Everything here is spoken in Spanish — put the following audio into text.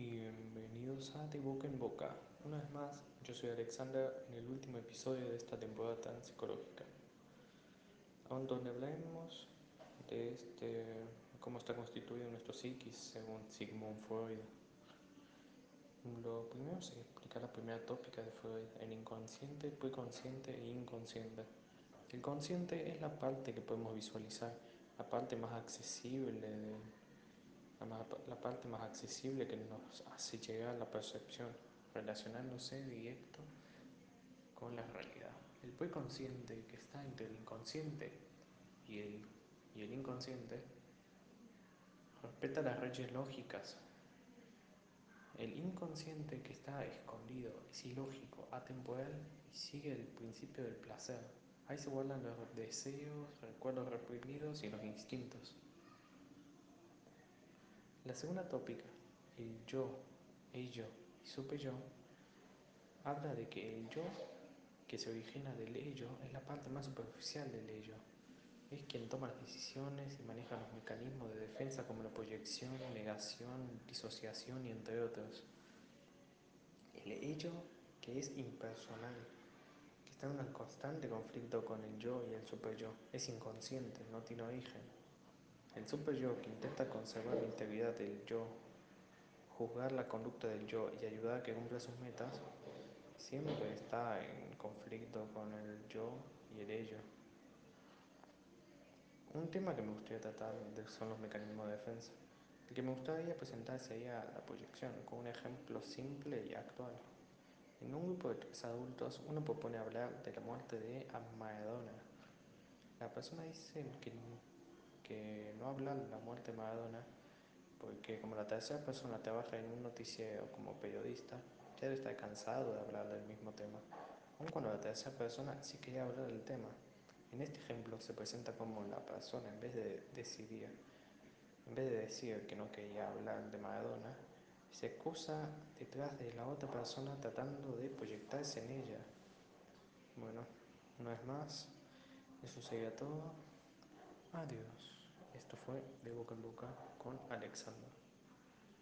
Bienvenidos a De Boca en Boca. Una vez más, yo soy Alexander en el último episodio de esta temporada tan psicológica, donde hablaremos de este, cómo está constituido nuestro psiquis según Sigmund Freud. Lo primero es explicar la primera tópica de Freud, el inconsciente, preconsciente e inconsciente. El consciente es la parte que podemos visualizar, la parte más accesible de la parte más accesible que nos hace llegar a la percepción, relacionándose directo con la realidad. El preconsciente que está entre el inconsciente y el, y el inconsciente respeta las leyes lógicas. El inconsciente que está escondido es ilógico, atemporal y sigue el principio del placer. Ahí se guardan los deseos, recuerdos reprimidos y los instintos. La segunda tópica, el yo, ello y super yo, habla de que el yo que se origina del ello es la parte más superficial del ello. Es quien toma las decisiones y maneja los mecanismos de defensa como la proyección, negación, disociación y entre otros. El ello que es impersonal, que está en un constante conflicto con el yo y el super yo, es inconsciente, no tiene origen. El super yo que intenta conservar la integridad del yo, juzgar la conducta del yo y ayudar a que cumpla sus metas, siempre está en conflicto con el yo y el ello. Un tema que me gustaría tratar son los mecanismos de defensa. El que me gustaría presentar sería la proyección, con un ejemplo simple y actual. En un grupo de tres adultos, uno propone hablar de la muerte de Maradona. La persona dice que que no habla de la muerte de Maradona, porque como la tercera persona trabaja en un noticiero como periodista, ya debe estar cansado de hablar del mismo tema, aun cuando la tercera persona sí quería hablar del tema. En este ejemplo se presenta como la persona, en vez de decidir, en vez de decir que no quería hablar de Maradona, se excusa detrás de la otra persona tratando de proyectarse en ella. Bueno, no es más, eso sería todo. Adiós. Esto fue de boca en boca con Alexander.